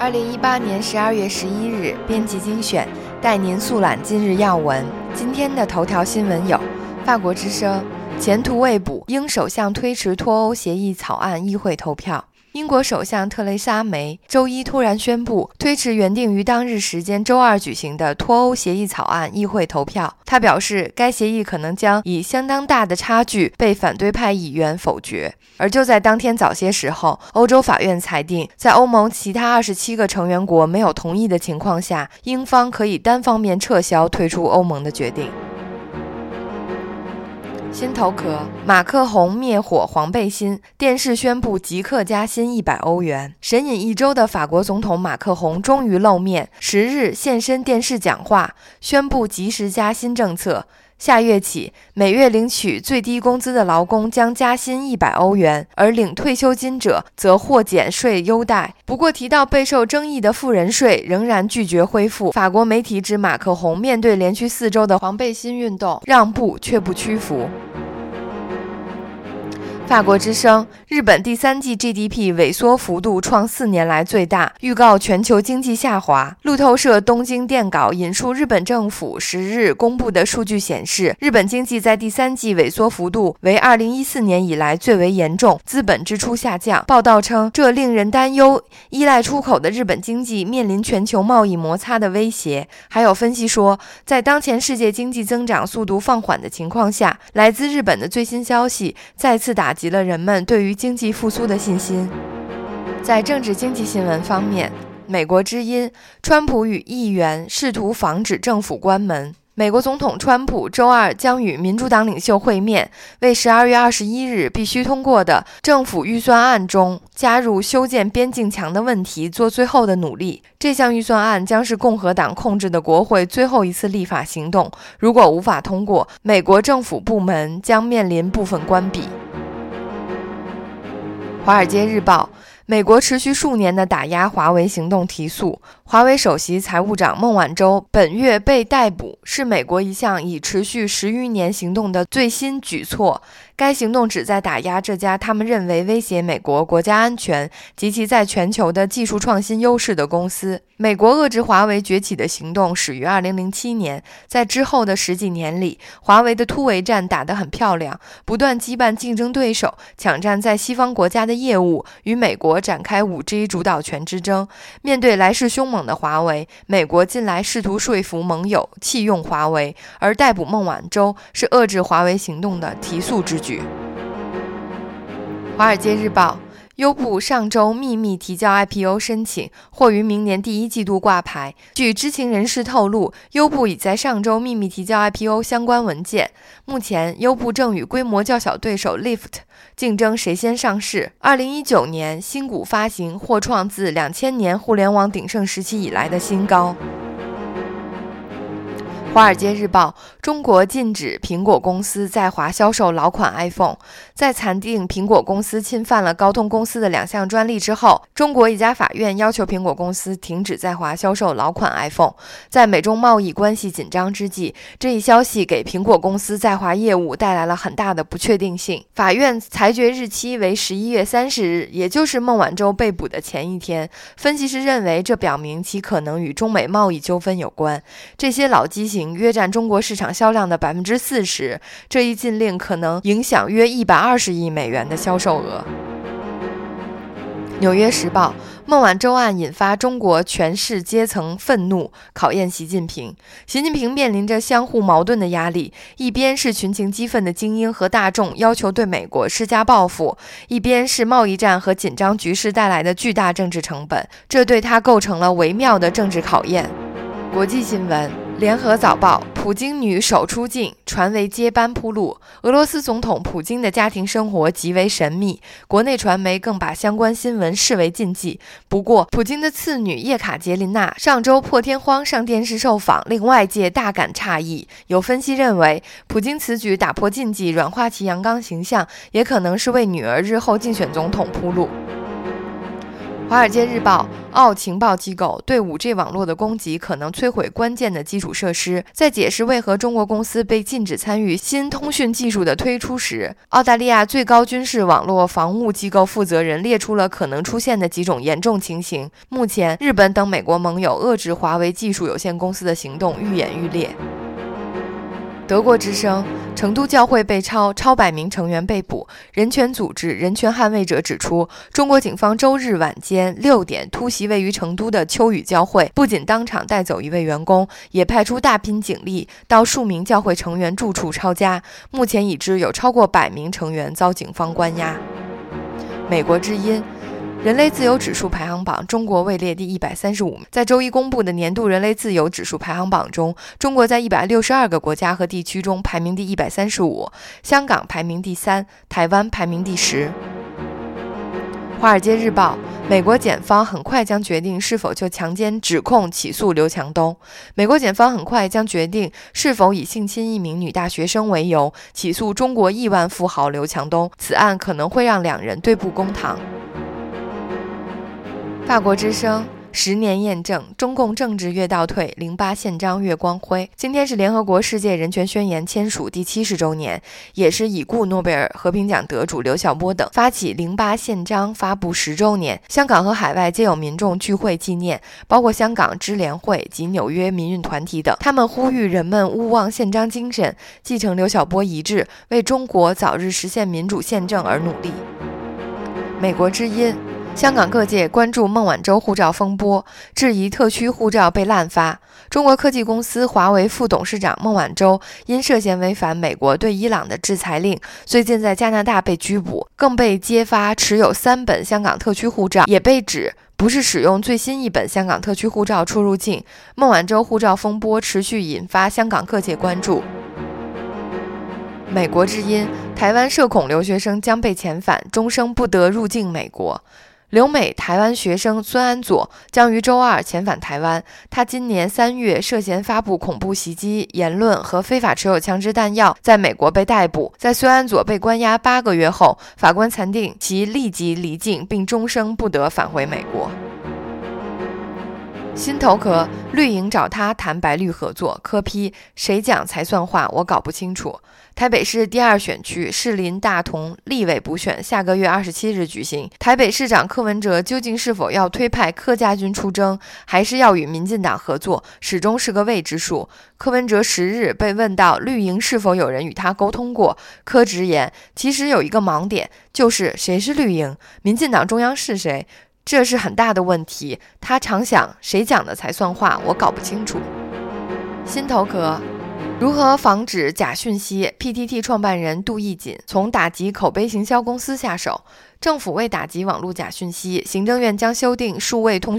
二零一八年十二月十一日，编辑精选带您速览今日要闻。今天的头条新闻有：法国之声前途未卜，英首相推迟脱欧协议草案议会投票。英国首相特蕾莎梅周一突然宣布推迟原定于当日时间周二举行的脱欧协议草案议会投票。他表示，该协议可能将以相当大的差距被反对派议员否决。而就在当天早些时候，欧洲法院裁定，在欧盟其他二十七个成员国没有同意的情况下，英方可以单方面撤销退出欧盟的决定。心头壳，马克宏灭火黄背心，电视宣布即刻加薪一百欧元。神隐一周的法国总统马克宏终于露面，十日现身电视讲话，宣布及时加薪政策。下月起，每月领取最低工资的劳工将加薪一百欧元，而领退休金者则获减税优待。不过，提到备受争议的富人税，仍然拒绝恢复。法国媒体指，马克宏面对连续四周的黄背心运动，让步却不屈服。法国之声：日本第三季 GDP 萎缩幅度创四年来最大，预告全球经济下滑。路透社东京电稿引述日本政府十日公布的数据显示，日本经济在第三季萎缩幅度为二零一四年以来最为严重，资本支出下降。报道称，这令人担忧，依赖出口的日本经济面临全球贸易摩擦的威胁。还有分析说，在当前世界经济增长速度放缓的情况下，来自日本的最新消息再次打。及了人们对于经济复苏的信心。在政治经济新闻方面，美国之音：川普与议员试图防止政府关门。美国总统川普周二将与民主党领袖会面，为十二月二十一日必须通过的政府预算案中加入修建边境墙的问题做最后的努力。这项预算案将是共和党控制的国会最后一次立法行动。如果无法通过，美国政府部门将面临部分关闭。《华尔街日报》：美国持续数年的打压华为行动提速。华为首席财务长孟晚舟本月被逮捕，是美国一项已持续十余年行动的最新举措。该行动旨在打压这家他们认为威胁美国国家安全及其在全球的技术创新优势的公司。美国遏制华为崛起的行动始于2007年，在之后的十几年里，华为的突围战打得很漂亮，不断击败竞争对手，抢占在西方国家的业务，与美国展开 5G 主导权之争。面对来势凶猛的华为，美国近来试图说服盟友弃用华为，而逮捕孟晚舟是遏制华为行动的提速之举。《华尔街日报》优步上周秘密提交 IPO 申请，或于明年第一季度挂牌。据知情人士透露，优步已在上周秘密提交 IPO 相关文件。目前，优步正与规模较小对手 Lyft 竞争谁先上市。二零一九年新股发行或创自两千年互联网鼎盛时期以来的新高。《华尔街日报》：中国禁止苹果公司在华销售老款 iPhone。在裁定苹果公司侵犯了高通公司的两项专利之后，中国一家法院要求苹果公司停止在华销售老款 iPhone。在美中贸易关系紧张之际，这一消息给苹果公司在华业务带来了很大的不确定性。法院裁决日期为十一月三十日，也就是孟晚舟被捕的前一天。分析师认为，这表明其可能与中美贸易纠纷有关。这些老机型。约占中国市场销量的百分之四十，这一禁令可能影响约一百二十亿美元的销售额。纽约时报：孟晚舟案引发中国权势阶层愤怒，考验习近平。习近平面临着相互矛盾的压力：一边是群情激愤的精英和大众要求对美国施加报复，一边是贸易战和紧张局势带来的巨大政治成本，这对他构成了微妙的政治考验。国际新闻。联合早报：普京女首出境，传为接班铺路。俄罗斯总统普京的家庭生活极为神秘，国内传媒更把相关新闻视为禁忌。不过，普京的次女叶卡捷琳娜上周破天荒上电视受访，令外界大感诧异。有分析认为，普京此举打破禁忌，软化其阳刚形象，也可能是为女儿日后竞选总统铺路。华尔街日报：澳情报机构对 5G 网络的攻击可能摧毁关键的基础设施。在解释为何中国公司被禁止参与新通讯技术的推出时，澳大利亚最高军事网络防务机构负责人列出了可能出现的几种严重情形。目前，日本等美国盟友遏制华为技术有限公司的行动愈演愈烈。德国之声：成都教会被抄，超百名成员被捕。人权组织人权捍卫者指出，中国警方周日晚间六点突袭位于成都的秋雨教会，不仅当场带走一位员工，也派出大批警力到数名教会成员住处抄家。目前已知有超过百名成员遭警方关押。美国之音。人类自由指数排行榜，中国位列第一百三十五名。在周一公布的年度人类自由指数排行榜中，中国在一百六十二个国家和地区中排名第一百三十五，香港排名第三，台湾排名第十。《华尔街日报》：美国检方很快将决定是否就强奸指控起诉刘强东。美国检方很快将决定是否以性侵一名女大学生为由起诉中国亿万富豪刘强东。此案可能会让两人对簿公堂。法国之声十年验证，中共政治越倒退，零八宪章越光辉。今天是联合国世界人权宣言签署第七十周年，也是已故诺贝尔和平奖得主刘晓波等发起零八宪章发布十周年。香港和海外皆有民众聚会纪念，包括香港支联会及纽约民运团体等。他们呼吁人们勿忘宪章精神，继承刘晓波遗志，为中国早日实现民主宪政而努力。美国之音。香港各界关注孟晚舟护照风波，质疑特区护照被滥发。中国科技公司华为副董事长孟晚舟因涉嫌违反美国对伊朗的制裁令，最近在加拿大被拘捕，更被揭发持有三本香港特区护照，也被指不是使用最新一本香港特区护照出入境。孟晚舟护照风波持续引发香港各界关注。美国之音：台湾涉恐留学生将被遣返，终生不得入境美国。留美台湾学生孙安佐将于周二遣返台湾。他今年三月涉嫌发布恐怖袭击言论和非法持有枪支弹药，在美国被逮捕。在孙安佐被关押八个月后，法官裁定其立即离境，并终生不得返回美国。心头壳绿营找他谈白绿合作，柯批谁讲才算话？我搞不清楚。台北市第二选区士林大同立委补选下个月二十七日举行，台北市长柯文哲究竟是否要推派柯家军出征，还是要与民进党合作，始终是个未知数。柯文哲十日被问到绿营是否有人与他沟通过，柯直言，其实有一个盲点，就是谁是绿营，民进党中央是谁。这是很大的问题。他常想，谁讲的才算话？我搞不清楚。心头壳，如何防止假讯息？PTT 创办人杜义锦从打击口碑行销公司下手。政府为打击网络假讯息，行政院将修订数位通。